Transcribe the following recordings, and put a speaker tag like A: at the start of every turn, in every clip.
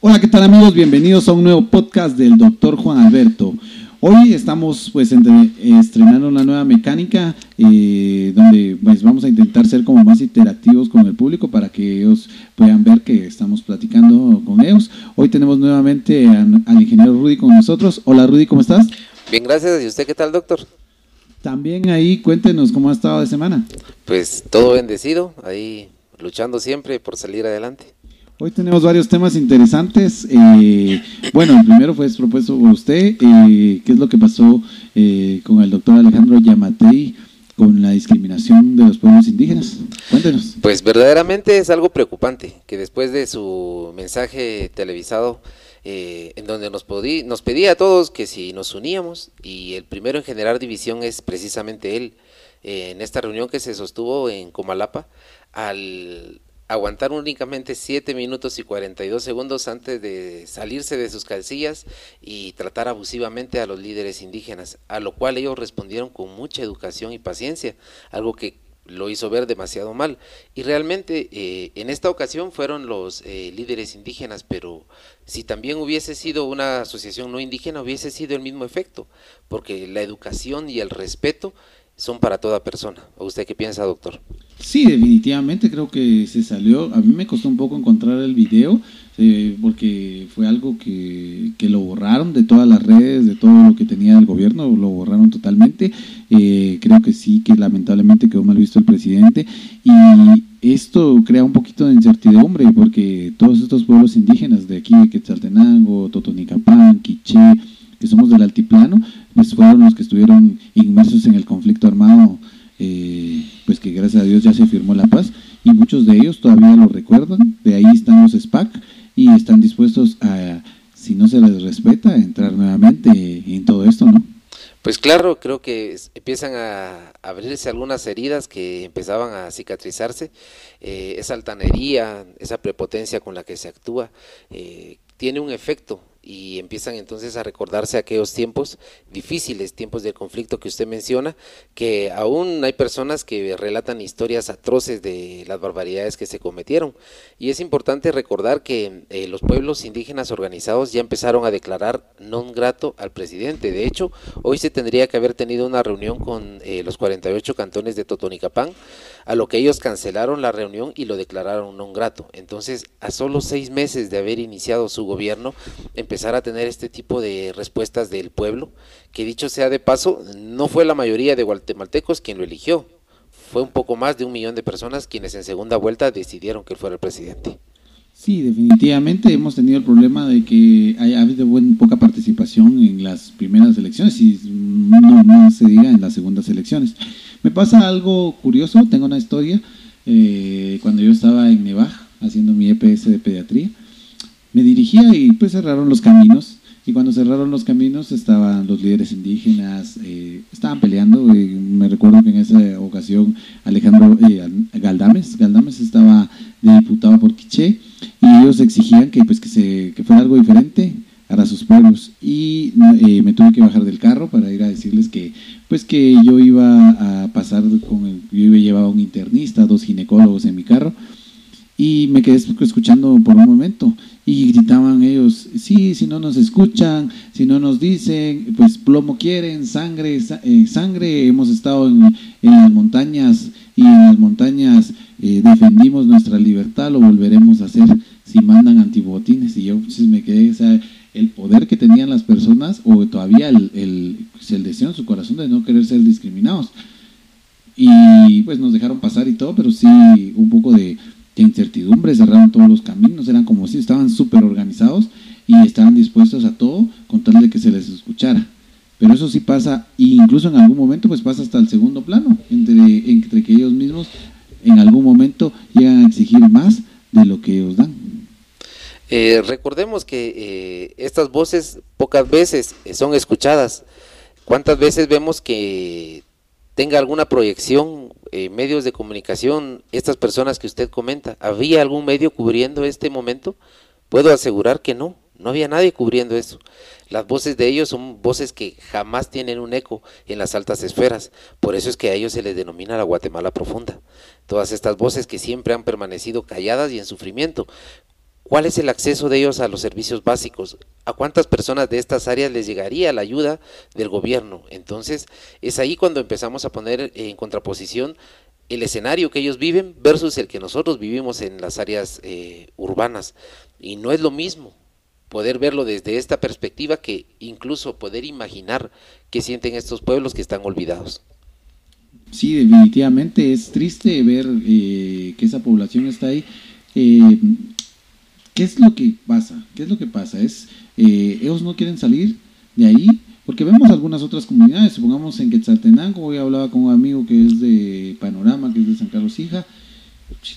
A: Hola, ¿qué tal amigos? Bienvenidos a un nuevo podcast del doctor Juan Alberto. Hoy estamos pues entre- estrenando una nueva mecánica eh, donde pues vamos a intentar ser como más interactivos con el público para que ellos puedan ver que estamos platicando con ellos. Hoy tenemos nuevamente a- al ingeniero Rudy con nosotros. Hola Rudy, ¿cómo estás?
B: Bien, gracias. ¿Y usted qué tal, doctor?
A: También ahí cuéntenos cómo ha estado de semana.
B: Pues todo bendecido, ahí luchando siempre por salir adelante.
A: Hoy tenemos varios temas interesantes. Eh, bueno, el primero fue propuesto por usted. eh, ¿Qué es lo que pasó eh, con el doctor Alejandro Yamatei con la discriminación de los pueblos indígenas? Cuéntenos.
B: Pues verdaderamente es algo preocupante que después de su mensaje televisado, eh, en donde nos, podí- nos pedía a todos que si nos uníamos, y el primero en generar división es precisamente él, eh, en esta reunión que se sostuvo en Comalapa, al aguantar únicamente 7 minutos y 42 segundos antes de salirse de sus calcillas y tratar abusivamente a los líderes indígenas, a lo cual ellos respondieron con mucha educación y paciencia, algo que lo hizo ver demasiado mal. Y realmente eh, en esta ocasión fueron los eh, líderes indígenas, pero si también hubiese sido una asociación no indígena, hubiese sido el mismo efecto, porque la educación y el respeto son para toda persona. ¿O usted qué piensa, doctor?
A: Sí, definitivamente creo que se salió. A mí me costó un poco encontrar el video eh, porque fue algo que, que lo borraron de todas las redes, de todo lo que tenía el gobierno, lo borraron totalmente. Eh, creo que sí, que lamentablemente quedó mal visto el presidente y esto crea un poquito de incertidumbre porque todos estos pueblos indígenas de aquí, de Quetzaltenango, Totonicapán, Quiché, que somos del altiplano, pues fueron los que estuvieron inmersos en el conflicto armado eh, pues que gracias a Dios ya se firmó la paz y muchos de ellos todavía lo recuerdan, de ahí están los SPAC y están dispuestos a, si no se les respeta, entrar nuevamente en todo esto, ¿no?
B: Pues claro, creo que empiezan a abrirse algunas heridas que empezaban a cicatrizarse. Eh, esa altanería, esa prepotencia con la que se actúa, eh, tiene un efecto y empiezan entonces a recordarse aquellos tiempos difíciles, tiempos del conflicto que usted menciona, que aún hay personas que relatan historias atroces de las barbaridades que se cometieron. Y es importante recordar que eh, los pueblos indígenas organizados ya empezaron a declarar non grato al presidente. De hecho, hoy se tendría que haber tenido una reunión con eh, los 48 cantones de Totonicapán, a lo que ellos cancelaron la reunión y lo declararon non grato. Entonces, a solo seis meses de haber iniciado su gobierno, empezar a tener este tipo de respuestas del pueblo, que dicho sea de paso, no fue la mayoría de guatemaltecos quien lo eligió. Fue un poco más de un millón de personas quienes en segunda vuelta decidieron que él fuera el presidente.
A: Sí, definitivamente hemos tenido el problema de que ha habido buen, poca participación en las primeras elecciones y no, no se diga en las segundas elecciones. Me pasa algo curioso, tengo una historia, eh, cuando yo estaba en Nevaj haciendo mi EPS de pediatría, me dirigía y pues cerraron los caminos. Y cuando cerraron los caminos estaban los líderes indígenas, eh, estaban peleando, eh, me recuerdo que en esa ocasión Alejandro eh, Galdames, Galdames estaba de diputado por Quiché y ellos exigían que pues que se que fuera algo diferente para sus pueblos. Y eh, me tuve que bajar del carro para ir a decirles que pues que yo iba a pasar con el, yo iba a llevar a un internista, dos ginecólogos en mi carro. Y me quedé escuchando por un momento y gritaban ellos, sí, si no nos escuchan, si no nos dicen, pues plomo quieren, sangre, sa- eh, sangre, hemos estado en, en las montañas y en las montañas eh, defendimos nuestra libertad, lo volveremos a hacer si mandan antibotines y yo entonces me quedé, o sea, el poder que tenían las personas o todavía el, el, pues, el deseo en su corazón de no querer ser discriminados. Y pues nos dejaron pasar y todo, pero sí un poco de incertidumbre, cerraron todos los caminos, eran como si estaban súper organizados y estaban dispuestos a todo con tal de que se les escuchara. Pero eso sí pasa, e incluso en algún momento pues pasa hasta el segundo plano, entre, entre que ellos mismos en algún momento llegan a exigir más de lo que ellos dan.
B: Eh, recordemos que eh, estas voces pocas veces eh, son escuchadas. ¿Cuántas veces vemos que tenga alguna proyección, eh, medios de comunicación, estas personas que usted comenta? ¿Había algún medio cubriendo este momento? Puedo asegurar que no, no había nadie cubriendo eso. Las voces de ellos son voces que jamás tienen un eco en las altas esferas, por eso es que a ellos se les denomina la Guatemala profunda. Todas estas voces que siempre han permanecido calladas y en sufrimiento. ¿Cuál es el acceso de ellos a los servicios básicos? ¿A cuántas personas de estas áreas les llegaría la ayuda del gobierno? Entonces, es ahí cuando empezamos a poner en contraposición el escenario que ellos viven versus el que nosotros vivimos en las áreas eh, urbanas. Y no es lo mismo poder verlo desde esta perspectiva que incluso poder imaginar qué sienten estos pueblos que están olvidados.
A: Sí, definitivamente es triste ver eh, que esa población está ahí. Eh, ¿Qué es lo que pasa? ¿Qué es lo que pasa? Es, eh, ellos no quieren salir de ahí, porque vemos algunas otras comunidades, supongamos en Quetzaltenango, hoy hablaba con un amigo que es de Panorama, que es de San Carlos Hija,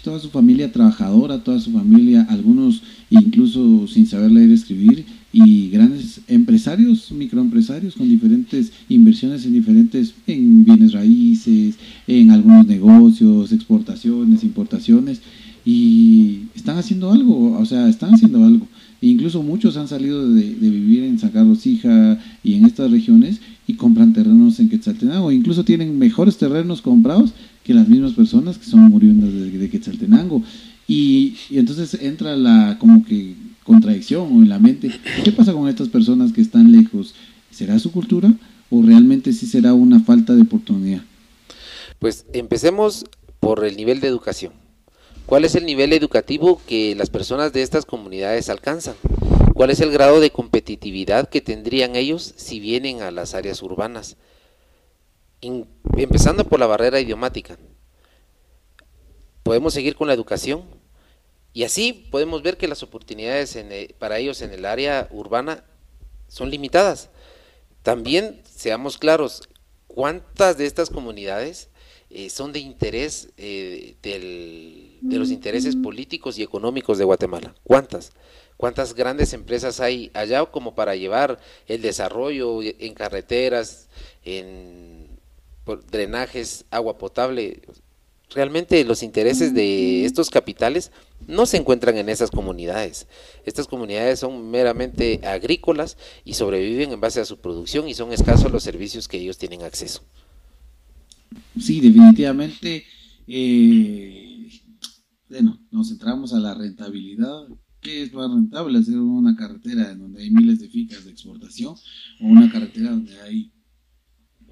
A: toda su familia trabajadora, toda su familia, algunos incluso sin saber leer y escribir, y grandes empresarios, microempresarios con diferentes inversiones en diferentes, en bienes raíces, en algunos negocios, exportaciones, importaciones, y están haciendo algo, o sea, están haciendo algo. E incluso muchos han salido de, vivir en San Carlos Hija y en estas regiones y compran terrenos en Quetzaltenango. Incluso tienen mejores terrenos comprados que las mismas personas que son muriendo de, Quetzaltenango. Y, y, entonces entra la como que contradicción o en la mente, ¿qué pasa con estas personas que están lejos? ¿Será su cultura o realmente sí será una falta de oportunidad?
B: Pues empecemos por el nivel de educación. ¿Cuál es el nivel educativo que las personas de estas comunidades alcanzan? ¿Cuál es el grado de competitividad que tendrían ellos si vienen a las áreas urbanas? empezando por la barrera idiomática. Podemos seguir con la educación y así podemos ver que las oportunidades para ellos en el área urbana son limitadas. También seamos claros, ¿cuántas de estas comunidades eh, son de interés eh, de los intereses políticos y económicos de Guatemala. ¿Cuántas? ¿Cuántas grandes empresas hay allá como para llevar el desarrollo en carreteras, en drenajes, agua potable? Realmente los intereses de estos capitales no se encuentran en esas comunidades. Estas comunidades son meramente agrícolas y sobreviven en base a su producción y son escasos los servicios que ellos tienen acceso.
A: Sí, definitivamente. Eh, bueno, nos centramos a la rentabilidad. ¿Qué es más rentable? Hacer una carretera en donde hay miles de ficas de exportación o una carretera donde hay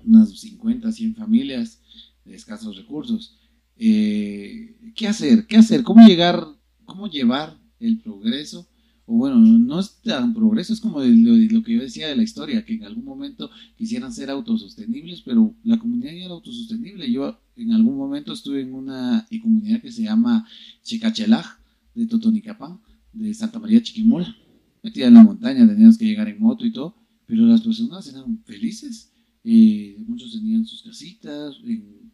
A: unas 50, 100 familias de escasos recursos. Eh, ¿Qué hacer? ¿Qué hacer? ¿Cómo llegar? ¿Cómo llevar el progreso o bueno, no es tan progreso, es como lo, que yo decía de la historia, que en algún momento quisieran ser autosostenibles, pero la comunidad ya era autosostenible. Yo en algún momento estuve en una comunidad que se llama Chicachelaj, de Totonicapán, de Santa María Chiquimola. Metida en la montaña, teníamos que llegar en moto y todo, pero las personas eran felices. Eh, muchos tenían sus casitas,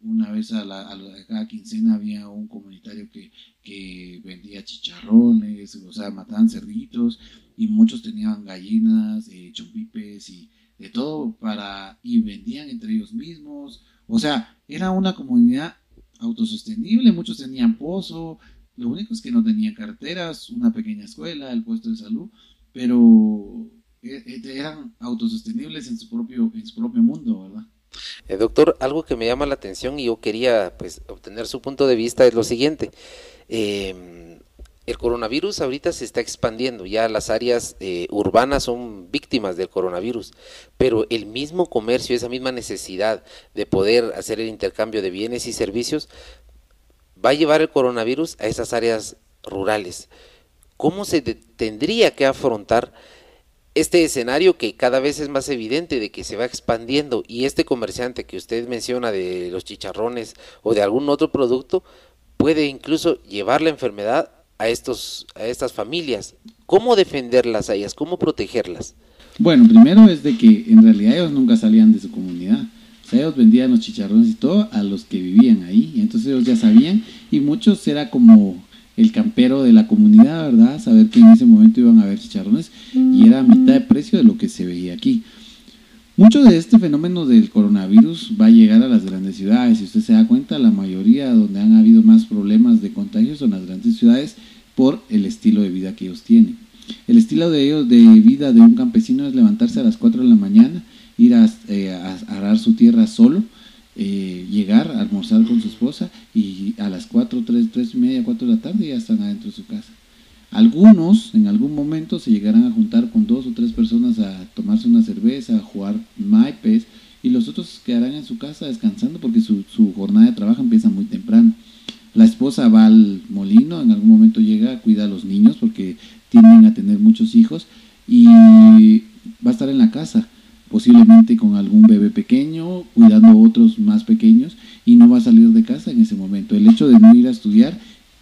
A: una vez a, la, a, cada quincena había un comunitario que, que, vendía chicharrones, o sea, mataban cerditos, y muchos tenían gallinas, eh, chompipes y de todo para, y vendían entre ellos mismos, o sea, era una comunidad autosostenible, muchos tenían pozo, lo único es que no tenían carteras, una pequeña escuela, el puesto de salud, pero eh, eh, eran autosostenibles en su propio, en su propio mundo, ¿verdad?
B: Eh, doctor, algo que me llama la atención y yo quería pues obtener su punto de vista es lo siguiente. Em, el coronavirus ahorita se está expandiendo, ya las áreas urbanas son víctimas del coronavirus, pero el mismo comercio, esa misma necesidad de poder hacer el intercambio de bienes y servicios, va a llevar el coronavirus a esas áreas rurales. ¿Cómo se tendría que afrontar este escenario que cada vez es más evidente de que se va expandiendo y este comerciante que usted menciona de los chicharrones o de algún otro producto puede incluso llevar la enfermedad a estos a estas familias. ¿Cómo defenderlas a ellas? ¿Cómo protegerlas?
A: Bueno, primero es de que en realidad ellos nunca salían de su comunidad. O sea, ellos vendían los chicharrones y todo a los que vivían ahí. Entonces ellos ya sabían y muchos era como el campero de la comunidad, ¿verdad? Saber que en ese momento iban a haber chicharrones y era a mitad de precio de lo que se veía aquí. Mucho de este fenómeno del coronavirus va a llegar a las grandes ciudades. Si usted se da cuenta, la mayoría donde han habido más problemas de contagio son las grandes ciudades por el estilo de vida que ellos tienen. El estilo de ellos de vida de un campesino es levantarse a las 4 de la mañana, ir a, eh, a arar su tierra solo, eh, llegar a almorzar con su esposa y a las 4, 3, 3 y media, 4 de la tarde ya están adentro de su casa. Algunos en algún momento se llegarán a juntar con dos o tres personas a tomarse una cerveza, a jugar maipes, y los otros quedarán en su casa descansando porque su, su jornada de trabajo empieza muy temprano. La esposa va al molino, en algún momento llega, cuida a los niños porque tienden a tener muchos hijos y va a estar en la casa, posiblemente con algún bebé pequeño, cuidando otros más pequeños y no va a salir de casa en ese momento. El hecho de no ir a estudiar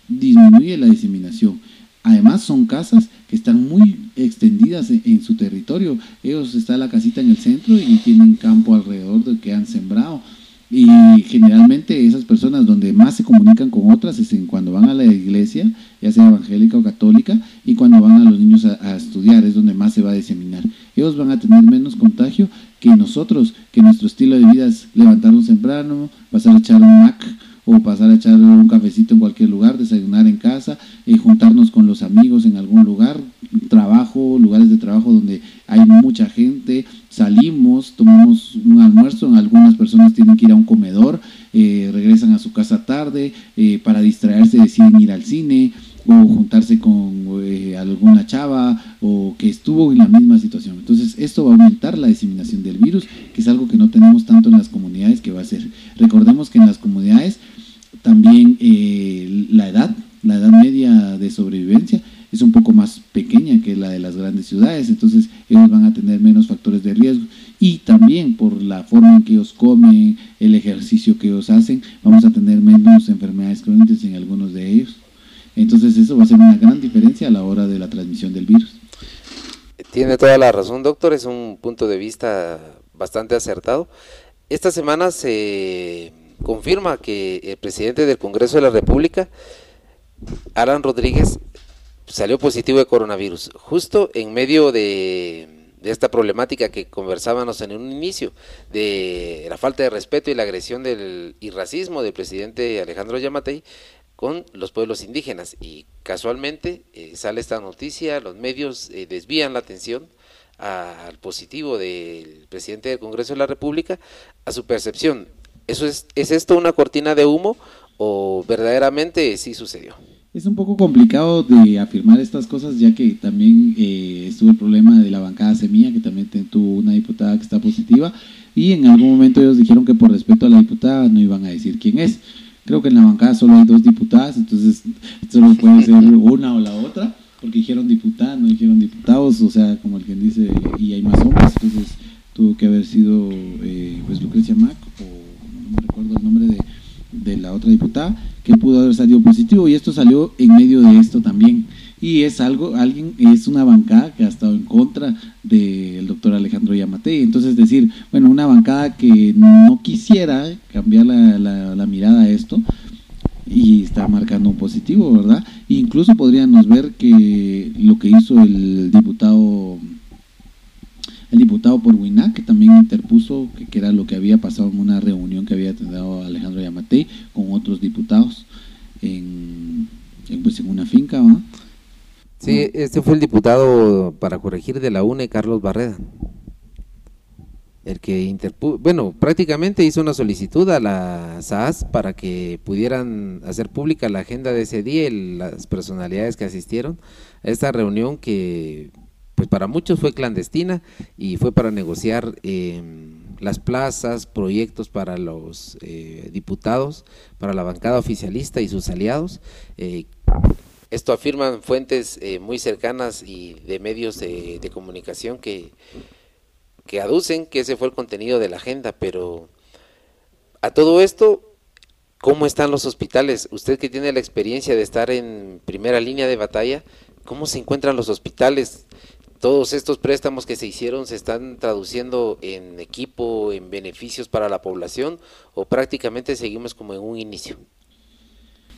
A: disminuye la diseminación. Además son casas que están muy extendidas en, su territorio. Ellos está la casita en el centro y tienen campo alrededor de que han sembrado. Y generalmente esas personas donde más se comunican con otras es en cuando van a la iglesia, ya sea evangélica o católica, y cuando van a los niños a, estudiar, es donde más se va a diseminar. Ellos van a tener menos contagio que nosotros, que nuestro estilo de vida es levantarnos temprano, pasar a echar un Mac o pasar a echar un cafecito en cualquier lugar, desayunar en casa, eh, juntarnos con los amigos en algún lugar, trabajo, lugares de trabajo donde hay mucha gente, salimos, tomamos un almuerzo, algunas personas tienen que ir a un comedor, eh, regresan a su casa tarde, eh, para distraerse deciden ir al cine, o juntarse con eh, alguna chava o que estuvo en la misma situación. Entonces esto va a aumentar la diseminación del virus, que es algo que no tenemos tanto en las comunidades que va a ser. Recordemos que en las comunidades también eh, la edad, la edad media de sobrevivencia es un poco más pequeña que la de las grandes ciudades, entonces ellos van a tener menos factores de riesgo y también por la forma en que ellos comen, el ejercicio que ellos hacen, vamos a tener menos enfermedades crónicas en algunos de ellos. Entonces eso va a ser una gran diferencia a la hora de la transmisión del virus.
B: Tiene toda la razón, doctor, es un punto de vista bastante acertado. Esta semana se confirma que el presidente del Congreso de la República, Alan Rodríguez, salió positivo de coronavirus, justo en medio de, esta problemática que conversábamos en un inicio, de la falta de respeto y la agresión del, y racismo del presidente Alejandro Yamatei, con los pueblos indígenas y casualmente eh, sale esta noticia, los medios eh, desvían la atención al positivo del presidente del Congreso de la República, a su percepción. ¿Eso es, ¿Es esto una cortina de humo o verdaderamente sí sucedió?
A: Es un poco complicado de afirmar estas cosas ya que también eh, estuvo el problema de la bancada Semilla, que también tuvo una diputada que está positiva y en algún momento ellos dijeron que por respeto a la diputada no iban a decir quién es. Creo que en la bancada solo hay dos diputadas, entonces solo puede ser una o la otra, porque dijeron diputada, no dijeron diputados, o sea, como el que dice, y hay más hombres, entonces tuvo que haber sido eh, pues Lucrecia Mac, o no me recuerdo el nombre de, de la otra diputada, que pudo haber salido positivo, y esto salió en medio de esto también y es algo, alguien, es una bancada que ha estado en contra del doctor Alejandro Yamatei. Entonces decir, bueno, una bancada que no quisiera cambiar la, la, la mirada a esto y está marcando un positivo, ¿verdad? incluso podríamos ver que lo que hizo el diputado el diputado por WINAC, que también interpuso que, era lo que había pasado en una reunión que había tenido Alejandro Yamatei con otros diputados en, pues en una finca.
B: Sí, este fue el diputado para corregir de la UNE, Carlos Barreda. El que interpuso, bueno, prácticamente hizo una solicitud a la SAS para que pudieran hacer pública la agenda de ese día y las personalidades que asistieron a esta reunión que, pues para muchos fue clandestina y fue para negociar eh, las plazas, proyectos para los eh, diputados, para la bancada oficialista y sus aliados. Eh, esto afirman fuentes eh, muy cercanas y de medios de, comunicación que, que aducen que ese fue el contenido de la agenda, pero a todo esto, ¿cómo están los hospitales? Usted que tiene la experiencia de estar en primera línea de batalla, ¿cómo se encuentran los hospitales? Todos estos préstamos que se hicieron se están traduciendo en equipo, en beneficios para la población o prácticamente seguimos como en un inicio.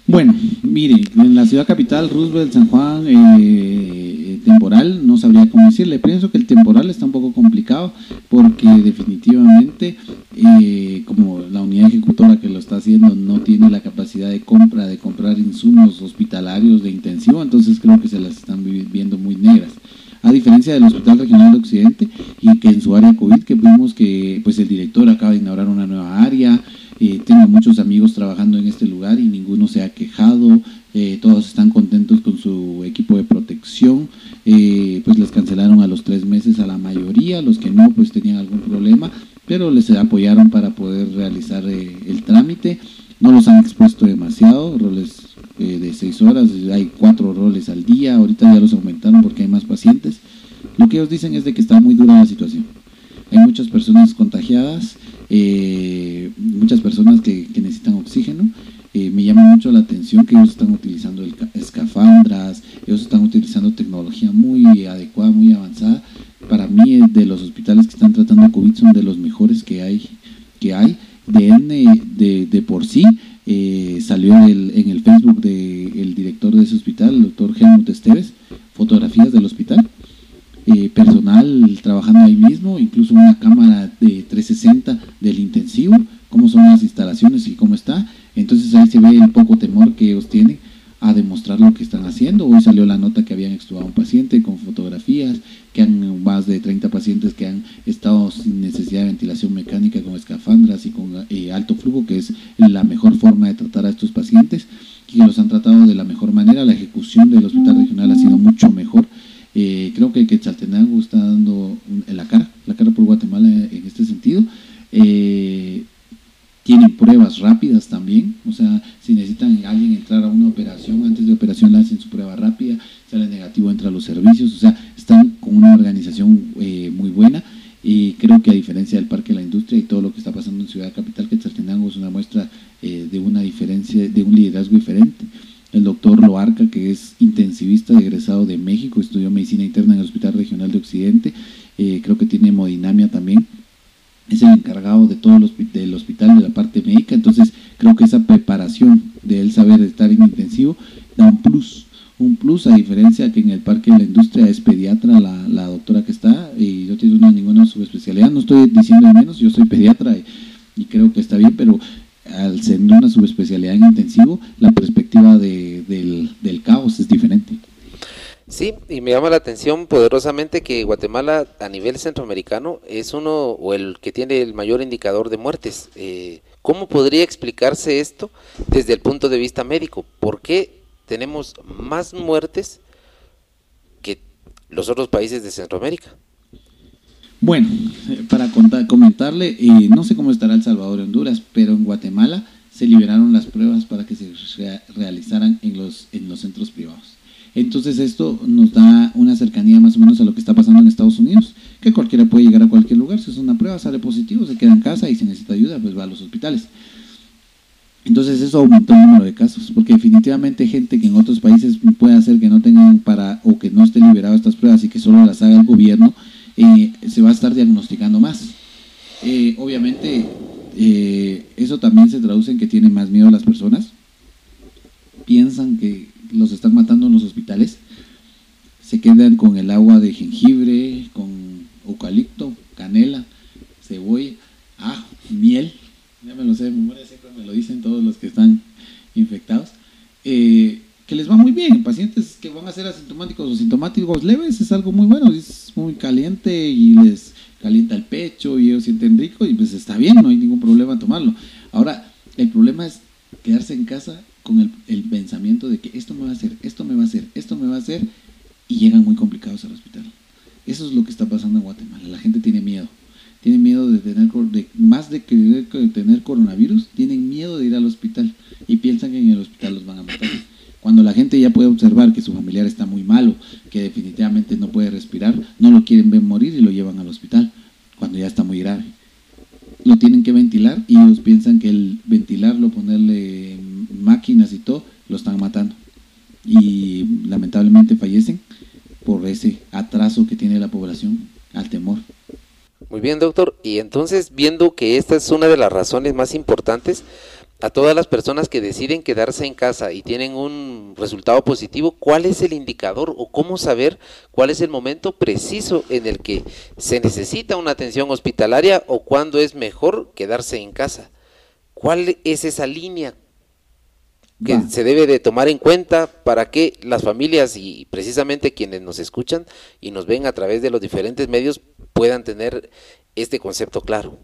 A: Bueno, mire, en la ciudad capital, Roosevelt, San Juan, eh, temporal, no sabría cómo decirle. Pienso que el temporal está un poco complicado porque definitivamente, eh, como la unidad ejecutora que lo está haciendo no tiene la capacidad de compra, de comprar insumos hospitalarios de intensivo, entonces creo que se las están viendo muy negras a diferencia del Hospital Regional de Occidente y que en su área COVID que vimos que pues el director acaba de inaugurar una nueva área, eh, tengo muchos amigos trabajando en este lugar y ninguno se ha quejado, eh, todos están contentos con su equipo de protección, eh, pues les cancelaron a los tres meses a la mayoría, los que no pues tenían algún problema, pero les apoyaron para poder realizar eh, el trámite, no los han expuesto demasiado, les eh, de seis horas, hay cuatro roles al día, ahorita ya los aumentaron porque hay más pacientes. Lo que ellos dicen es de que está muy dura la situación. Hay muchas personas contagiadas, eh, muchas personas que, necesitan oxígeno. Eh, me llama mucho la atención que ellos están utilizando escafandras, ellos están utilizando tecnología muy adecuada, muy avanzada. Para mí, de los hospitales que están tratando COVID son de los mejores que hay. Que hay. De, de por sí, eh, salió en el Facebook del director de ese hospital, el doctor Helmut Esteves, fotografías del hospital eh, personal trabajando ahí mismo, incluso una cámara de 360 del intensivo, cómo son las instalaciones y cómo está. Entonces ahí se ve el poco temor que ellos tienen a demostrar lo que están haciendo. Hoy salió la nota que habían extubado un paciente con fotografías, que han más de 30 pacientes que han estado sin necesidad de ventilación mecánica con escafandras y con eh, alto flujo, que es la mejor forma de tratar a estos pacientes, y los han tratado de la mejor manera. La ejecución del hospital regional ha sido mucho mejor eh, creo que Quetzaltenango está dando la cara, la cara por Guatemala en este sentido. Eh, tienen pruebas rápidas también, o sea, si necesitan alguien entrar a una operación, antes de operación le hacen su prueba rápida, sale negativo, entra a los servicios, o sea, están con una organización eh, muy buena y creo que a diferencia del Parque de la Industria y todo lo que está pasando en Ciudad Capital, Quetzaltenango es una muestra de una diferencia, de un liderazgo diferente el doctor Loarca, que es intensivista egresado de México, estudió medicina interna en el Hospital Regional de Occidente, eh, creo que tiene hemodinamia también, es el encargado de todo el del hospital de la parte médica, entonces creo que esa preparación de él saber estar en intensivo da un plus, un plus a diferencia que en el Parque de la Industria es pediatra la, doctora que está y no tiene ninguna subespecialidad, no estoy diciendo de menos, yo soy pediatra y creo que está bien, pero al ser una subespecialidad en intensivo, la perspectiva de, del, del caos es diferente.
B: Sí, y poderosamente que Guatemala a nivel centroamericano es uno o el que tiene el mayor indicador de muertes. Eh, ¿Cómo podría explicarse esto desde el punto de vista médico? ¿Por qué tenemos más muertes que los otros países de Centroamérica?
A: Bueno, eh, para comentarle, eh, no sé cómo estará El Salvador y Honduras, pero en Guatemala se liberaron las pruebas para que se realizaran en los, en los centros privados. Entonces esto nos da una cercanía más o menos a lo que está pasando en Estados Unidos, que cualquiera puede llegar a cualquier lugar, si es una prueba, sale positivo, se queda en casa y si necesita ayuda, pues va a los hospitales. Entonces eso aumentó el número de casos, porque definitivamente gente que en otros países puede hacer que no tengan para o que no esté liberado estas pruebas y que solo las haga el gobierno, eh, se va a estar diagnosticando más. Eh, obviamente, eh, eso también se traduce en que tienen más miedo las personas. Piensan que los están matando en los hospitales. Se quedan con el agua de jengibre, con eucalipto, canela, cebolla, ajo, miel. Ya me lo sé de memoria, siempre me lo dicen todos los que están infectados. Eh, que les va muy bien. Pacientes que van a ser asintomáticos o sintomáticos leves es algo muy bueno, es muy caliente y les calienta el pecho y ellos sienten rico y pues está bien, no hay ningún problema tomarlo. Ahora, el problema es quedarse en casa con el, pensamiento de que esto me va a hacer, esto me va a hacer, esto me va a hacer y llegan muy complicados al hospital. Eso es lo que está pasando en Guatemala. La gente tiene miedo. Tiene miedo de tener, de, más de querer tener coronavirus, tienen miedo de ir al hospital y piensan que en el hospital los van a matar. Cuando la gente ya puede observar que su familiar está muy malo, que definitivamente no puede respirar, no lo quieren ver morir y lo llevan al hospital, cuando ya está muy grave. Lo tienen que ventilar y ellos piensan que el ventilarlo, ponerle máquinas y todo, lo están matando. Y lamentablemente fallecen por ese atraso que tiene la población al temor.
B: Muy bien, doctor. Y entonces, viendo que esta es una de las razones más importantes, a todas las personas que deciden quedarse en casa y tienen un resultado positivo, ¿cuál es el indicador o cómo saber cuál es el momento preciso en el que se necesita una atención hospitalaria o cuándo es mejor quedarse en casa? ¿Cuál es esa línea que se debe de tomar en cuenta para que las familias y precisamente quienes nos escuchan y nos ven a través de los diferentes medios puedan tener este concepto claro?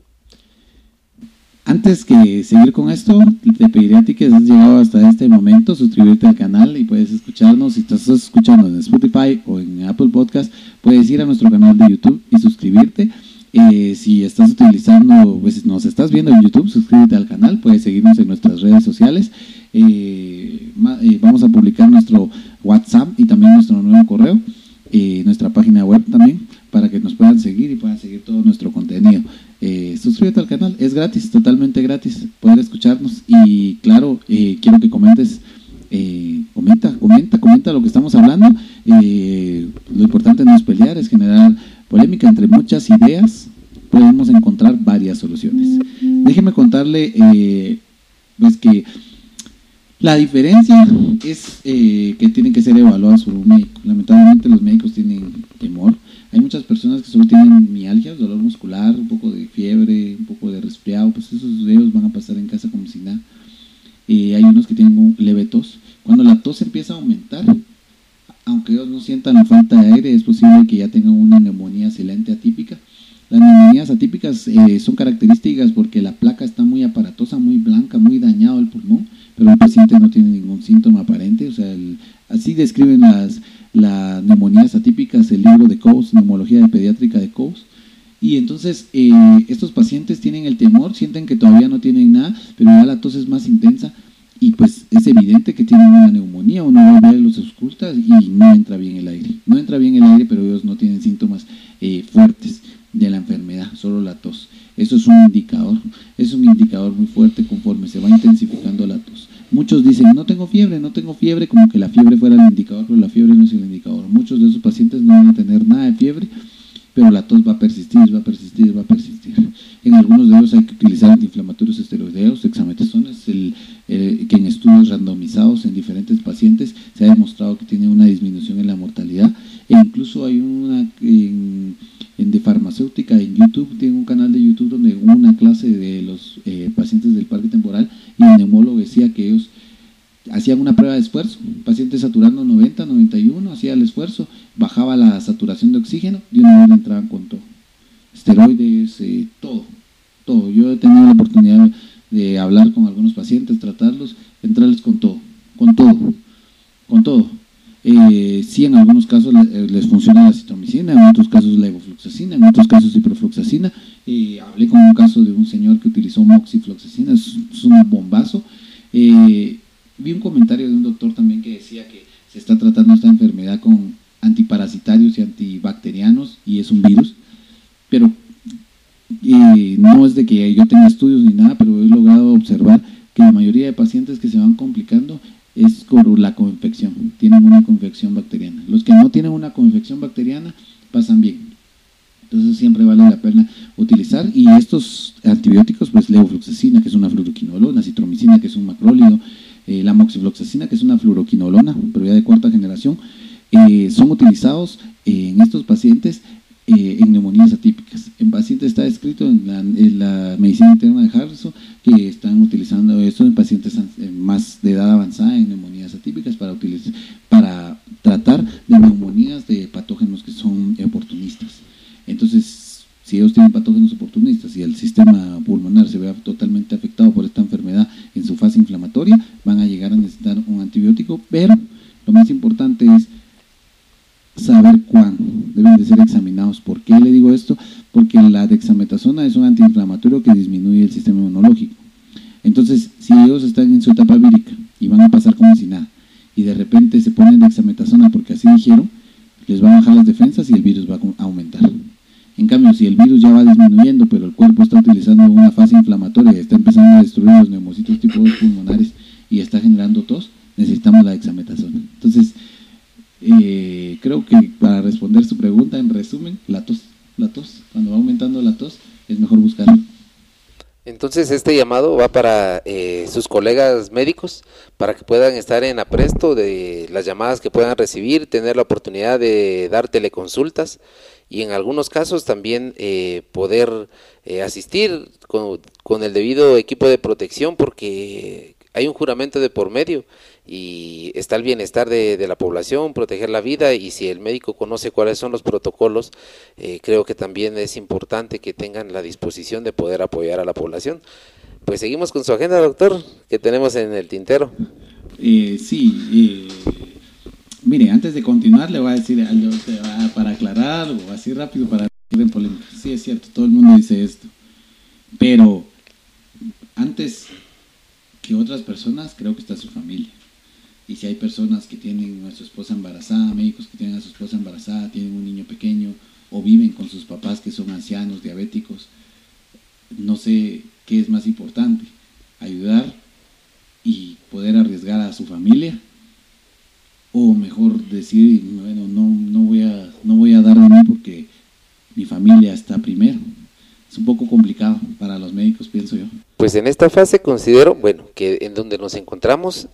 A: Antes que seguir con esto, te pediría a ti que has llegado hasta este momento, suscribirte al canal y puedes escucharnos. Si estás escuchando en Spotify o en Apple Podcast, puedes ir a nuestro canal de YouTube y suscribirte. Eh, si estás utilizando, pues nos estás viendo en YouTube, suscríbete al canal, puedes seguirnos en nuestras redes sociales. Eh, eh, vamos a publicar nuestro WhatsApp y también nuestro nuevo correo, nuestra página web también, para que nos puedan seguir y puedan seguir todo nuestro contenido. suscríbete al canal, es gratis, totalmente gratis, poder escucharnos y claro, quiero que comentes. comenta, comenta, comenta lo que estamos hablando. lo importante no es pelear, es generar polémica entre muchas ideas, podemos encontrar varias soluciones. Déjeme contarle eh, pues que la diferencia es eh, que tienen que ser evaluados por un médico. Lamentablemente los médicos tienen temor. Hay muchas personas que solo tienen mialgia, dolor muscular, un poco de fiebre, un poco de resfriado, pues esos ellos van a pasar en casa como si nada. Eh, hay unos que tienen leve tos. Cuando la tos empieza a aumentar, aunque ellos no sientan la falta de aire, es posible que ya tengan una neumonía silente atípica. Las neumonías atípicas eh, son características porque la placa está muy aparatosa, muy blanca, muy dañado el pulmón, pero el paciente no tiene ningún síntoma aparente. O sea, así describen las, las neumonías atípicas el libro de Coase, Neumología de Pediátrica de Coase. Y entonces eh, estos pacientes tienen el temor, sienten que todavía no tienen nada, pero ya la tos es más intensa y pues es evidente que tienen una neumonía, uno va a los auscultas y no entra bien el aire. No entra bien el aire, pero ellos no tienen síntomas eh, fuertes de la enfermedad, solo la tos. Eso es un indicador, es un indicador muy fuerte conforme se va intensificando la tos. Muchos dicen, no tengo fiebre, no tengo fiebre, como que la fiebre fuera el indicador, pero la fiebre no es el indicador. Muchos de esos pacientes no van a tener nada de fiebre, pero la tos va a persistir, va a persistir, va a persistir. En algunos de ellos hay que utilizar antiinflamatorios esteroideos, dexametasona, el, que en estudios randomizados en diferentes pacientes se ha demostrado que tiene una disminución en la mortalidad. E incluso hay una en, de farmacéutica en YouTube, tiene un canal de YouTube donde una clase de los eh, pacientes del parque temporal y el neumólogo decía que ellos hacían una prueba de esfuerzo, paciente saturando 90, 91, hacía el esfuerzo, bajaba la saturación de oxígeno y una vez entraban con todo. Esteroides, eh, todo, todo. Yo he tenido la oportunidad de hablar con algunos pacientes, tratarlos, entrarles con todo, con todo, con todo. Eh, sí, en algunos casos eh, les funciona la citromicina, en otros casos la evofluxacina, en otros casos ciprofloxacina. Eh, hablé con un caso de un señor que utilizó moxifloxacina, es, es un bombazo. Eh, vi un comentario de un doctor también que decía que se está tratando esta enfermedad con antiparasitarios y antibacterianos y es un virus, pero eh, no es de que yo tenga estudios ni nada, pero he logrado observar que la mayoría de pacientes que se van complicando es por la coinfección, tienen una coinfección bacteriana. Los que no tienen una coinfección bacteriana pasan bien. Entonces siempre vale la pena utilizar y estos antibióticos, pues levofloxacina, que es una fluoroquinolona, citromicina, que es un macrólido, eh, la moxifloxacina, que es una fluoroquinolona, pero ya de cuarta generación, eh, son utilizados en estos pacientes eh, en neumonías atípicas. En pacientes está escrito en la, medicina interna de Harrison que están utilizando esto en pacientes más de edad avanzada en neumonías atípicas para, utilizar, para tratar de neumonías de patógenos que son oportunistas. Entonces, si ellos tienen patógenos oportunistas y el sistema pulmonar se ve totalmente afectado por esta enfermedad en su fase inflamatoria, van a llegar a necesitar un antibiótico, pero lo más importante es saber cuándo deben de ser examinados. ¿Por qué le digo esto? Porque la dexametasona es un antiinflamatorio que disminuye el sistema inmunológico. Entonces, si ellos están en su etapa vírica y van a pasar como si nada, y de repente se ponen dexametasona porque así dijeron, les va a bajar las defensas y el virus va a aumentar. En cambio, si el virus ya va disminuyendo, pero el cuerpo está utilizando una fase inflamatoria está empezando a destruir los neumocitos tipo 2 pulmonares y está generando tos, necesitamos la dexametasona. Entonces, eh, creo que para responder su pregunta, en resumen, la tos, la tos, cuando va aumentando la tos, es mejor buscarlo.
B: Entonces este llamado va para eh, sus colegas médicos para que puedan estar en apresto de las llamadas que puedan recibir, tener la oportunidad de dar teleconsultas y en algunos casos también eh, poder eh, asistir con, el debido equipo de protección porque hay un juramento de por medio y está el bienestar de, la población, proteger la vida y si el médico conoce cuáles son los protocolos, eh, creo que también es importante que tengan la disposición de poder apoyar a la población. Pues seguimos con su agenda, doctor, que tenemos en el tintero.
A: Eh, sí, eh, Mire, antes de continuar, le voy a decir algo para aclarar algo, así rápido para en polémica. Sí, es cierto, todo el mundo dice esto. Pero antes que otras personas, creo que está su familia. Y si hay personas que tienen a su esposa embarazada, médicos que tienen a su esposa embarazada, tienen un niño pequeño o viven con sus papás que son ancianos, diabéticos, no sé qué es más importante, ayudar y poder arriesgar a su familia o mejor decir, bueno, no, no, voy, a, no voy a dar de mí porque mi familia está primero. Es un poco complicado para los médicos, pienso yo.
B: Pues en esta fase considero, bueno, que en donde nos encontramos,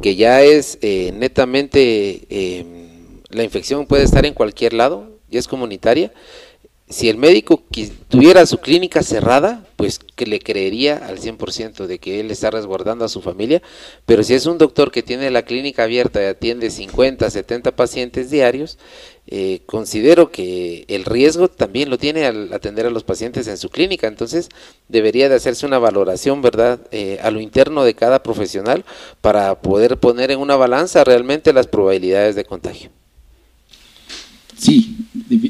B: que ya es eh, netamente, eh, la infección puede estar en cualquier lado, ya es comunitaria, si el médico tuviera su clínica cerrada, pues que le creería al 100% de que él está resguardando a su familia, pero si es un doctor que tiene la clínica abierta y atiende 50, 70 pacientes diarios, eh, considero que el riesgo también lo tiene al atender a los pacientes en su clínica, entonces debería de hacerse una valoración, ¿verdad?, eh, a lo interno de cada profesional para poder poner en una balanza realmente las probabilidades de contagio.
A: Sí,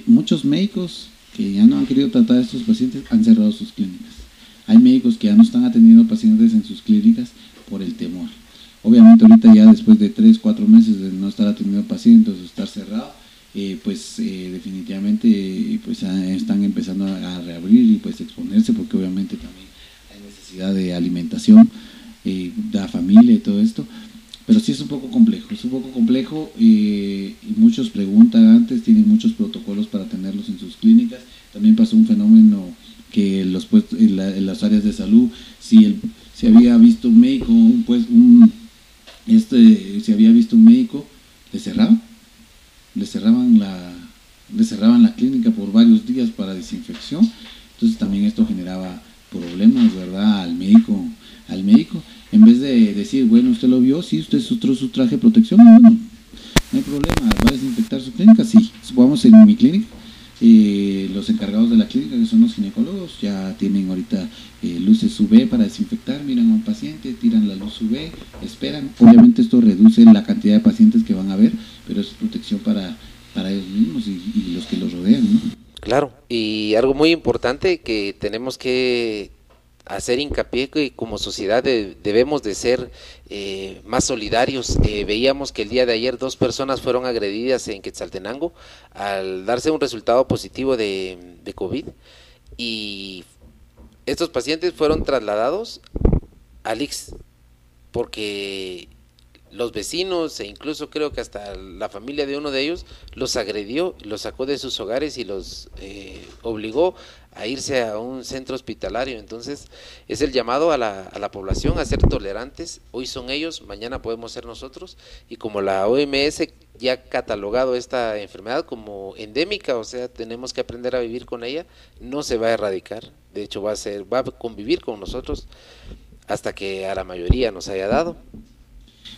A: muchos médicos que ya no han querido tratar a estos pacientes han cerrado sus clínicas. Hay médicos que ya no están atendiendo pacientes en sus clínicas por el temor. Obviamente ahorita ya después de 3, 4 meses de no estar atendiendo pacientes o estar cerrado, eh, pues eh, definitivamente pues están empezando a reabrir y pues exponerse porque obviamente también hay necesidad de alimentación eh, de la familia y todo esto pero sí es un poco complejo, es un poco complejo y muchos preguntan antes, tienen muchos protocolos para tenerlos en sus clínicas. También pasó un fenómeno que los en, las áreas de salud, si, el, si había visto un médico, pues un, este, si había visto un médico, le cerraban, le cerraban la, le cerraban la clínica por varios días para desinfección. Entonces también esto generaba problemas, ¿verdad? Al médico, al médico en vez de decir, bueno, usted lo vio, sí, usted sustró su traje de protección, no, no, hay problema, va a desinfectar su clínica, sí, supongamos en mi clínica, eh, los encargados de la clínica, que son los ginecólogos, ya tienen ahorita eh, luces UV para desinfectar, miran a un paciente, tiran la luz UV, esperan. Obviamente esto reduce la cantidad de pacientes que van a ver, pero es protección para, para ellos mismos y, los que los rodean. ¿no?
B: Claro, y algo muy importante que tenemos que hacer hincapié que como sociedad debemos de ser eh, más solidarios. Eh, veíamos que el día de ayer dos personas fueron agredidas en Quetzaltenango al darse un resultado positivo de, de COVID y estos pacientes fueron trasladados al IX porque los vecinos e incluso creo que hasta la familia de uno de ellos los agredió, los sacó de sus hogares y los eh, obligó a irse a un centro hospitalario. Entonces es el llamado a la, a la población a ser tolerantes. Hoy son ellos, mañana podemos ser nosotros. Y como la OMS ya ha catalogado esta enfermedad como endémica, o sea, tenemos que aprender a vivir con ella, no se va a erradicar. De hecho, va a, ser, va a convivir con nosotros hasta que a la mayoría nos haya dado.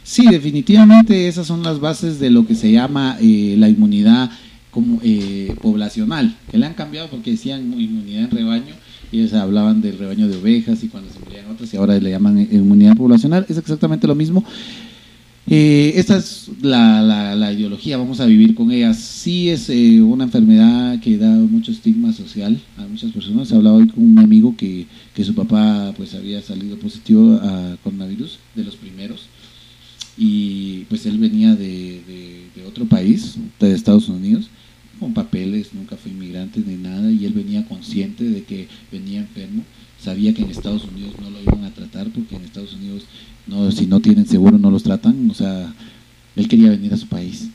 A: Sí, definitivamente esas son las bases de lo que se llama eh, la inmunidad como eh, poblacional, que le han cambiado porque decían inmunidad en rebaño, y ellos hablaban del rebaño de ovejas y cuando se morían otras y ahora le llaman inmunidad poblacional, es exactamente lo mismo. Eh, esta es la, la, ideología, vamos a vivir con ella. Sí es eh, una enfermedad que da mucho estigma social a muchas personas. Hablaba hoy con un amigo que, que su papá pues había salido positivo a coronavirus, de los primeros y pues él venía de, de, otro país, de Estados Unidos, con papeles, nunca fue inmigrante ni nada, y él venía consciente de que venía enfermo, sabía que en Estados Unidos no lo iban a tratar porque en Estados Unidos no, si no tienen seguro no los tratan, o sea, él quería venir a su país.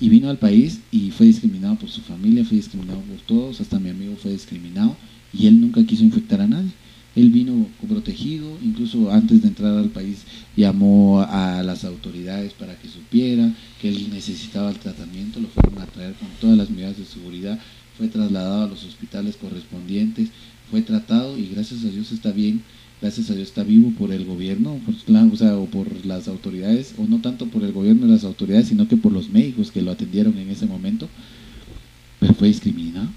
A: Y vino al país y fue discriminado por su familia, fue discriminado por todos, hasta mi amigo fue discriminado y él nunca quiso infectar a nadie. Él vino protegido, incluso antes de entrar al país llamó a las autoridades para que supiera que él necesitaba el tratamiento, lo fueron a traer con todas las medidas de seguridad, fue trasladado a los hospitales correspondientes, fue tratado y gracias a Dios está bien, gracias a Dios está vivo por el gobierno, o, sea, o por las autoridades, o no tanto por el gobierno y las autoridades, sino que por los médicos que lo atendieron en ese momento, pero fue discriminado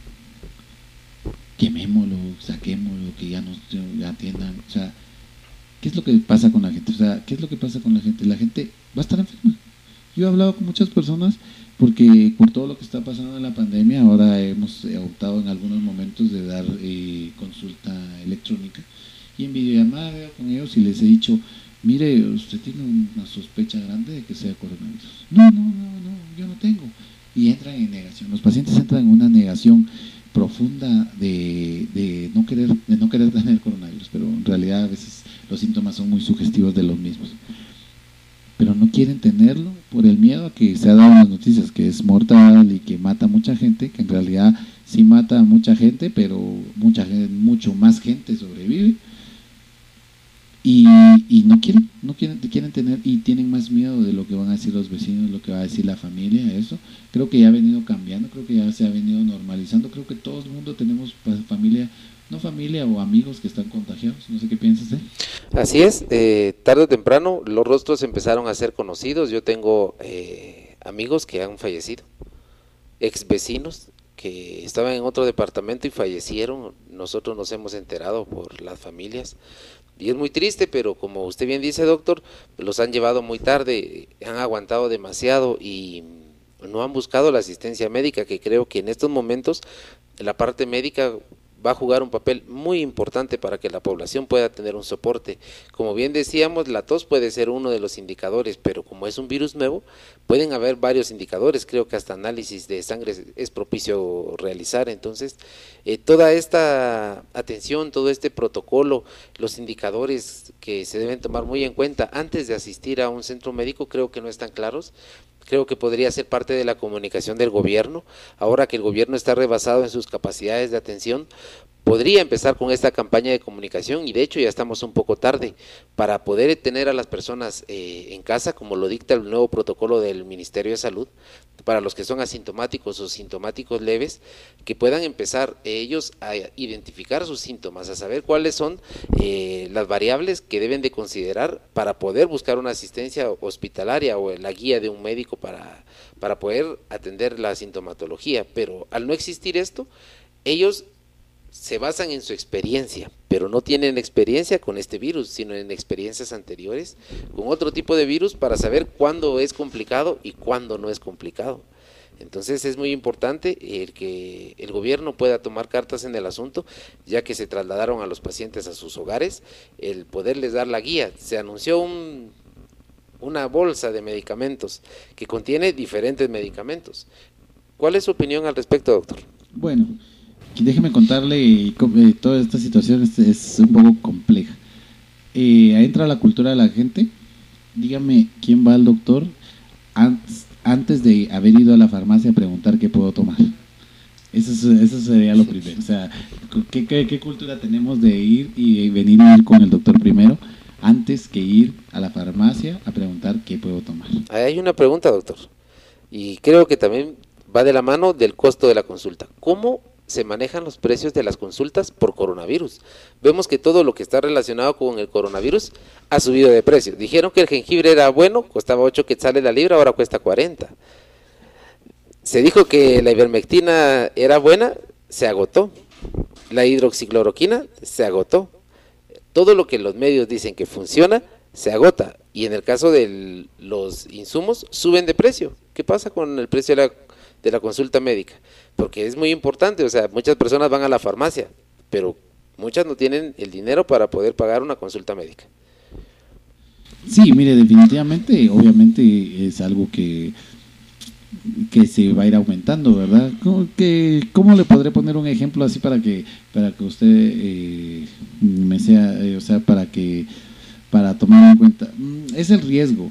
A: quemémoslo, saquémoslo, que ya nos atiendan. O sea, ¿qué es lo que pasa con la gente? O sea, ¿qué es lo que pasa con la gente? La gente va a estar enferma. Yo he hablado con muchas personas porque por todo lo que está pasando en la pandemia, ahora hemos optado en algunos momentos de dar eh, consulta electrónica y en videollamada con ellos y les he dicho, mire, usted tiene una sospecha grande de que sea coronavirus. No, no, no, no, yo no tengo. Y entran en negación. Los pacientes entran en una negación profunda de, de, no querer, de no querer tener coronavirus, pero en realidad a veces los síntomas son muy sugestivos de los mismos pero no quieren tenerlo por el miedo a que se ha dado las noticias que es mortal y que mata a mucha gente, que en realidad sí mata a mucha gente, pero mucha gente, mucho más gente sobrevive. Y, y, no quieren, no quieren, quieren tener y tienen más miedo de lo que van a decir los vecinos, lo que va a decir la familia, eso. Creo que ya ha venido cambiando, creo que ya se ha venido normalizando, creo que todo el mundo tenemos familia no familia o amigos que están contagiados. No sé qué piensas. ¿eh?
B: Así es, eh, tarde o temprano los rostros empezaron a ser conocidos. Yo tengo eh, amigos que han fallecido, ex vecinos que estaban en otro departamento y fallecieron. Nosotros nos hemos enterado por las familias. Y es muy triste, pero como usted bien dice, doctor, los han llevado muy tarde, han aguantado demasiado y no han buscado la asistencia médica, que creo que en estos momentos la parte médica va a jugar un papel muy importante para que la población pueda tener un soporte. Como bien decíamos, la tos puede ser uno de los indicadores, pero como es un virus nuevo, pueden haber varios indicadores. Creo que hasta análisis de sangre es propicio realizar. Entonces, eh, toda esta atención, todo este protocolo, los indicadores que se deben tomar muy en cuenta antes de asistir a un centro médico, creo que no están claros creo que podría ser parte de la comunicación del gobierno, ahora que el gobierno está rebasado en sus capacidades de atención, podría empezar con esta campaña de comunicación y de hecho ya estamos un poco tarde para poder tener a las personas eh, en casa, como lo dicta el nuevo protocolo del Ministerio de Salud, para los que son asintomáticos o sintomáticos leves, que puedan empezar ellos a identificar sus síntomas, a saber cuáles son eh, las variables que deben de considerar para poder buscar una asistencia hospitalaria o la guía de un médico para, para poder atender la sintomatología. Pero al no existir esto, ellos se basan en su experiencia, pero no tienen experiencia con este virus, sino en experiencias anteriores con otro tipo de virus para saber cuándo es complicado y cuándo no es complicado. Entonces es muy importante el que el gobierno pueda tomar cartas en el asunto, ya que se trasladaron a los pacientes a sus hogares, el poderles dar la guía. Se anunció un, una bolsa de medicamentos que contiene diferentes medicamentos. ¿Cuál es su opinión al respecto, doctor?
A: Bueno, déjeme contarle, eh, toda esta situación es, un poco compleja. Eh, entra la cultura de la gente. Dígame quién va al doctor antes, de haber ido a la farmacia a preguntar qué puedo tomar. Eso, eso sería lo primero. O sea, ¿qué, qué, cultura tenemos de ir y venir a ir con el doctor primero antes que ir a la farmacia a preguntar qué puedo tomar?
B: Hay una pregunta, doctor. Y creo que también va de la mano del costo de la consulta. ¿Cómo se manejan los precios de las consultas por coronavirus. Vemos que todo lo que está relacionado con el coronavirus ha subido de precio. Dijeron que el jengibre era bueno, costaba 8 quetzales la libra, ahora cuesta 40. Se dijo que la ivermectina era buena, se agotó. La hidroxicloroquina se agotó. Todo lo que los medios dicen que funciona, se agota. Y en el caso de los insumos, suben de precio. ¿Qué pasa con el precio de la, de la consulta médica? Porque es muy importante, o sea, muchas personas van a la farmacia, pero muchas no tienen el dinero para poder pagar una consulta médica.
A: Sí, mire, definitivamente, obviamente es algo que, que se va a ir aumentando, ¿verdad? ¿Cómo, que, ¿Cómo le podré poner un ejemplo así para que para que usted eh, me sea, eh, o sea, para que para tomar en cuenta? Mm, es el riesgo.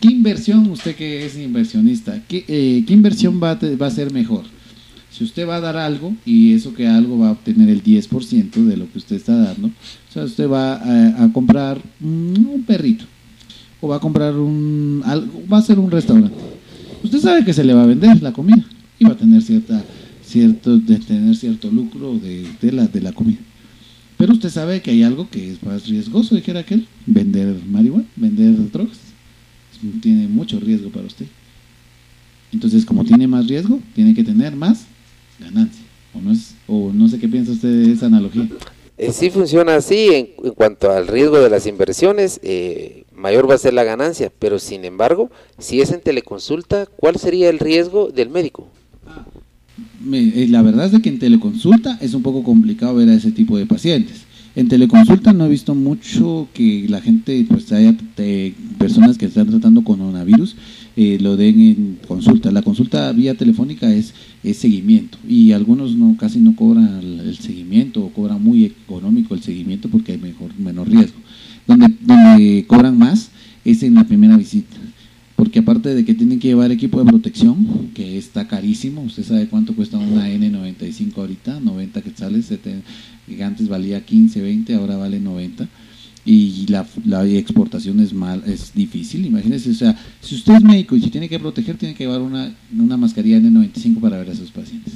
A: ¿Qué inversión, usted que es inversionista, qué, eh, ¿qué inversión va va a ser mejor? Si usted va a dar algo y eso que algo va a obtener el 10% de lo que usted está dando, o sea, usted va a, comprar un perrito o va a comprar un va a ser un restaurante. Usted sabe que se le va a vender la comida y va a tener cierta cierto de tener cierto lucro de, de la de la comida. Pero usted sabe que hay algo que es más riesgoso, dijera aquel, vender marihuana, vender drogas. Tiene mucho riesgo para usted. Entonces, como tiene más riesgo, tiene que tener más ganancia. ¿O no, es, o no sé qué piensa usted de esa analogía?
B: Eh, sí funciona así en, cuanto al riesgo de las inversiones. Eh, mayor va a ser la ganancia. Pero sin embargo, si es en teleconsulta, ¿cuál sería el riesgo del médico?
A: Eh, la verdad es que en teleconsulta es un poco complicado ver a ese tipo de pacientes. En teleconsulta no he visto mucho que la gente, pues haya personas que están tratando coronavirus, eh, lo den en consulta. La consulta vía telefónica es, es seguimiento y algunos no casi no cobran el, seguimiento o cobran muy económico el seguimiento porque hay mejor menor riesgo. Donde, donde cobran más es en la primera visita porque aparte de que tienen que llevar equipo de protección, que está carísimo, usted sabe cuánto cuesta una N95 ahorita, 90 quetzales, que antes valía 15, 20, ahora vale 90 y la, exportación es mal, es difícil, imagínese, o sea, si usted es médico y si tiene que proteger, tiene que llevar una, una mascarilla N95 para ver a sus pacientes.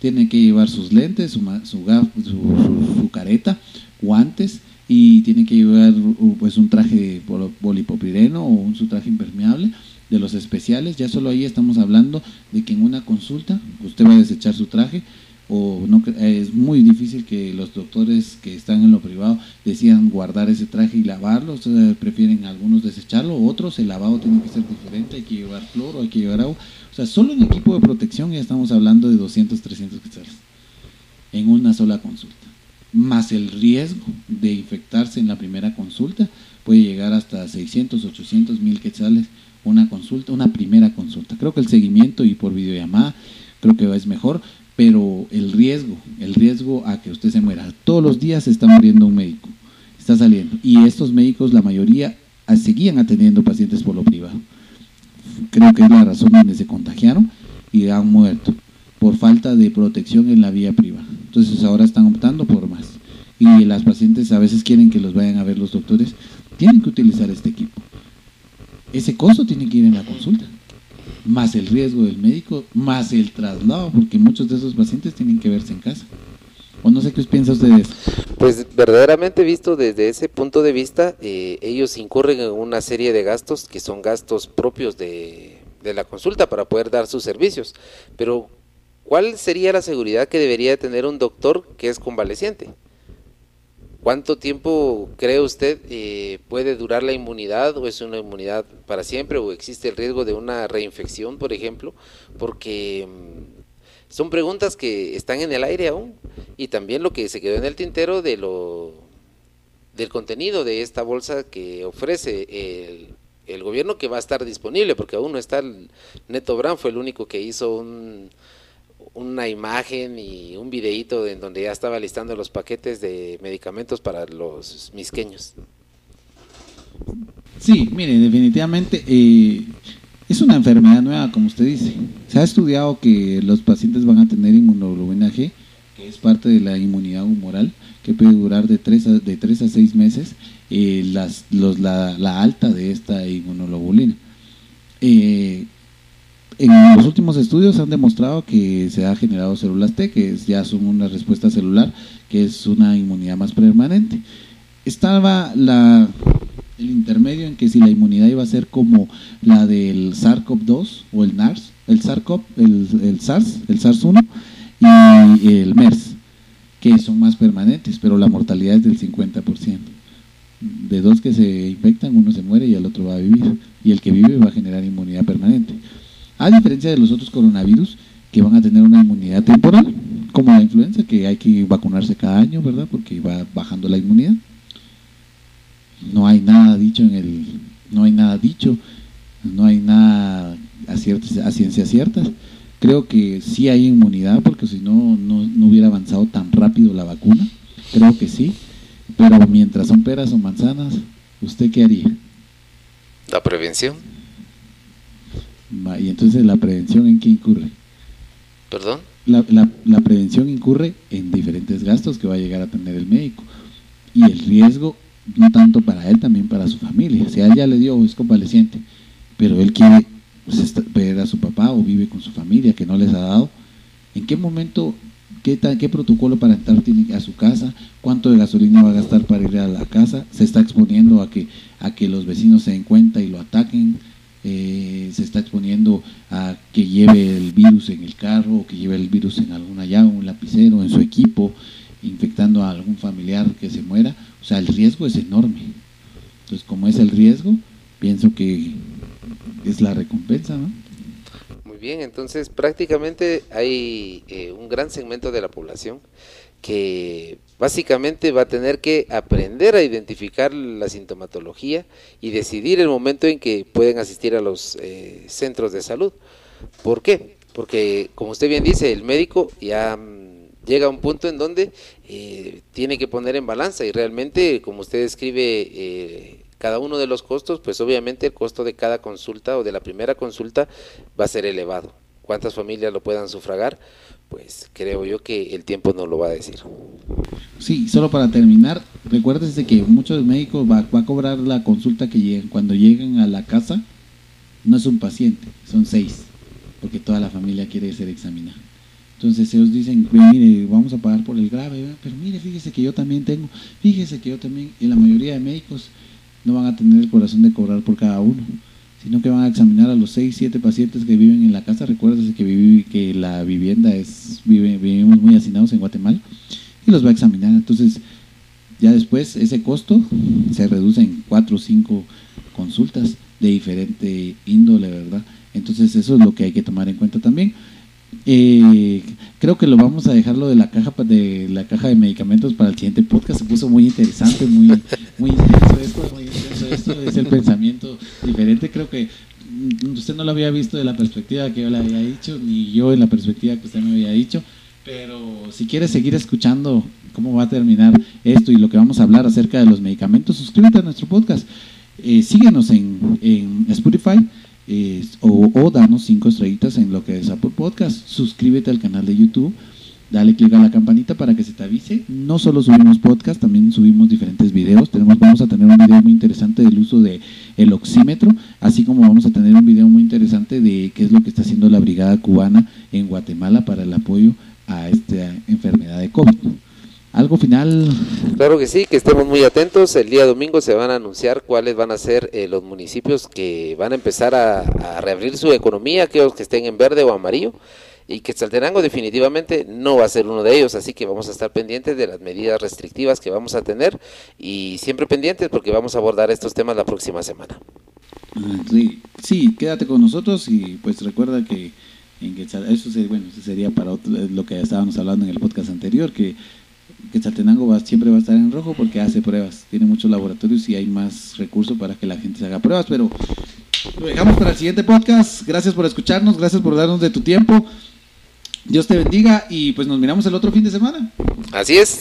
A: Tiene que llevar sus lentes, su, su, su, careta, guantes y tiene que llevar pues un traje polipopireno o un su traje impermeable de los especiales, ya solo ahí estamos hablando de que en una consulta usted va a desechar su traje, o no es muy difícil que los doctores que están en lo privado decidan guardar ese traje y lavarlo, ustedes prefieren algunos desecharlo, otros el lavado tiene que ser diferente, hay que llevar cloro, hay que llevar agua, o sea, solo en equipo de protección ya estamos hablando de 200, 300 quetzales en una sola consulta, más el riesgo de infectarse en la primera consulta puede llegar hasta 600, 800 mil quetzales una consulta, una primera consulta. Creo que el seguimiento y por videollamada creo que es mejor, pero el riesgo, el riesgo a que usted se muera, todos los días se está muriendo un médico, está saliendo, y estos médicos, la mayoría, seguían atendiendo pacientes por lo privado. Creo que es la razón donde se contagiaron y han muerto por falta de protección en la vía privada. Entonces ahora están optando por más. Y las pacientes a veces quieren que los vayan a ver los doctores, tienen que utilizar este equipo. Ese costo tiene que ir en la consulta más el riesgo del médico, más el traslado, porque muchos de esos pacientes tienen que verse en casa. O no sé qué piensa usted de eso.
B: Pues verdaderamente visto desde ese punto de vista, eh, ellos incurren en una serie de gastos que son gastos propios de, de la consulta para poder dar sus servicios. Pero, ¿cuál sería la seguridad que debería tener un doctor que es convaleciente? ¿Cuánto tiempo cree usted eh, puede durar la inmunidad o es una inmunidad para siempre o existe el riesgo de una reinfección, por ejemplo? Porque mm, son preguntas que están en el aire aún y también lo que se quedó en el tintero de lo del contenido de esta bolsa que ofrece el, el gobierno que va a estar disponible porque aún no está el Neto Brand fue el único que hizo un una imagen y un videíto en donde ya estaba listando los paquetes de medicamentos para los misqueños.
A: Sí, mire, definitivamente eh, es una enfermedad nueva, como usted dice. Se ha estudiado que los pacientes van a tener inmunoglobulina G, que es parte de la inmunidad humoral, que puede durar de 3 a, de 3 a 6 meses, eh, las, los, la, la, alta de esta inmunoglobulina. Eh, en los últimos estudios han demostrado que se ha generado células T, que ya son una respuesta celular, que es una inmunidad más permanente. Estaba la, el intermedio en que si la inmunidad iba a ser como la del SARS-CoV-2 o el NARS, el SARS-CoV, el, el, SARS, el SARS-1 y el MERS, que son más permanentes, pero la mortalidad es del 50%. De dos que se infectan, uno se muere y el otro va a vivir. Y el que vive va a generar inmunidad permanente. A diferencia de los otros coronavirus que van a tener una inmunidad temporal, como la influenza, que hay que vacunarse cada año, ¿verdad? Porque va bajando la inmunidad. No hay nada dicho en el, no hay nada dicho, no hay nada a, a ciencia cierta. Creo que sí hay inmunidad, porque si no, no hubiera avanzado tan rápido la vacuna. Creo que sí, pero mientras son peras o manzanas, ¿usted qué haría?
B: La prevención.
A: Y entonces la prevención en qué incurre?
B: ¿Perdón?
A: La, la, prevención incurre en diferentes gastos que va a llegar a tener el médico. Y el riesgo, no tanto para él, también para su familia. Si a él ya le dio, es convaleciente, pero él quiere pues, ver a su papá o vive con su familia que no les ha dado, ¿en qué momento, qué, qué protocolo para entrar tiene a su casa? ¿Cuánto de gasolina va a gastar para ir a la casa? ¿Se está exponiendo a que, a que los vecinos se den cuenta y lo ataquen? Eh, se está exponiendo a que lleve el virus en el carro o que lleve el virus en alguna llave, un lapicero, en su equipo, infectando a algún familiar que se muera. O sea, el riesgo es enorme. Entonces, como es el riesgo, pienso que es la recompensa.
B: Muy bien, entonces prácticamente hay eh, un gran segmento de la población que básicamente va a tener que aprender a identificar la sintomatología y decidir el momento en que pueden asistir a los eh, centros de salud. ¿Por qué? Porque, como usted bien dice, el médico ya mm, llega a un punto en donde eh, tiene que poner en balanza y realmente, como usted escribe, eh, cada uno de los costos, pues obviamente el costo de cada consulta o de la primera consulta va a ser elevado. ¿Cuántas familias lo puedan sufragar? Pues creo yo que el tiempo no lo va a decir.
A: Sí, solo para terminar, recuérdese que muchos médicos va, va a cobrar la consulta que lleguen. Cuando lleguen a la casa, no es un paciente, son seis, porque toda la familia quiere ser examinada. Entonces ellos dicen, mire, vamos a pagar por el grave, pero mire, fíjese que yo también tengo, fíjese que yo también, y la mayoría de médicos no van a tener el corazón de cobrar por cada uno sino que van a examinar a los 6, 7 pacientes que viven en la casa. Recuérdese que, que la vivienda es, vive, vivimos muy hacinados en Guatemala, y los va a examinar. Entonces, ya después ese costo se reduce en 4 o 5 consultas de diferente índole, ¿verdad? Entonces, eso es lo que hay que tomar en cuenta también. Eh, creo que lo vamos a dejar lo de la caja de la caja de medicamentos para el siguiente podcast. Se puso muy interesante, muy, muy intenso esto, muy intenso esto. Es el pensamiento diferente. Creo que mm, usted no lo había visto de la perspectiva que yo le había dicho, ni yo en la perspectiva que usted me había dicho. Pero si quieres seguir escuchando cómo va a terminar esto y lo que vamos a hablar acerca de los medicamentos, suscríbete a nuestro podcast. Eh, síguenos en, en Spotify o, o danos cinco estrellitas en lo que es Apple Podcast. Suscríbete al canal de YouTube. Dale click a la campanita para que se te avise. No solo subimos podcast, también subimos diferentes videos. Tenemos, vamos a tener un video muy interesante del uso de el oxímetro, así como vamos a tener un video muy interesante de qué es lo que está haciendo la brigada cubana en Guatemala para el apoyo a esta enfermedad de COVID. ¿Algo final?
B: Claro que sí, que estemos muy atentos. El día domingo se van a anunciar cuáles van a ser eh, los municipios que van a empezar a, reabrir su economía, aquellos que estén en verde o amarillo, y que Saltenango definitivamente no va a ser uno de ellos, así que vamos a estar pendientes de las medidas restrictivas que vamos a tener y siempre pendientes porque vamos a abordar estos temas la próxima semana.
A: Sí, sí quédate con nosotros y pues recuerda que en eso sería, bueno, eso sería para lo que estábamos hablando en el podcast anterior, que que va, siempre va a estar en rojo porque hace pruebas. Tiene muchos laboratorios y hay más recursos para que la gente se haga pruebas. Pero lo dejamos para el siguiente podcast. Gracias por escucharnos, gracias por darnos de tu tiempo. Dios te bendiga y pues nos miramos el otro fin de semana.
B: Así es.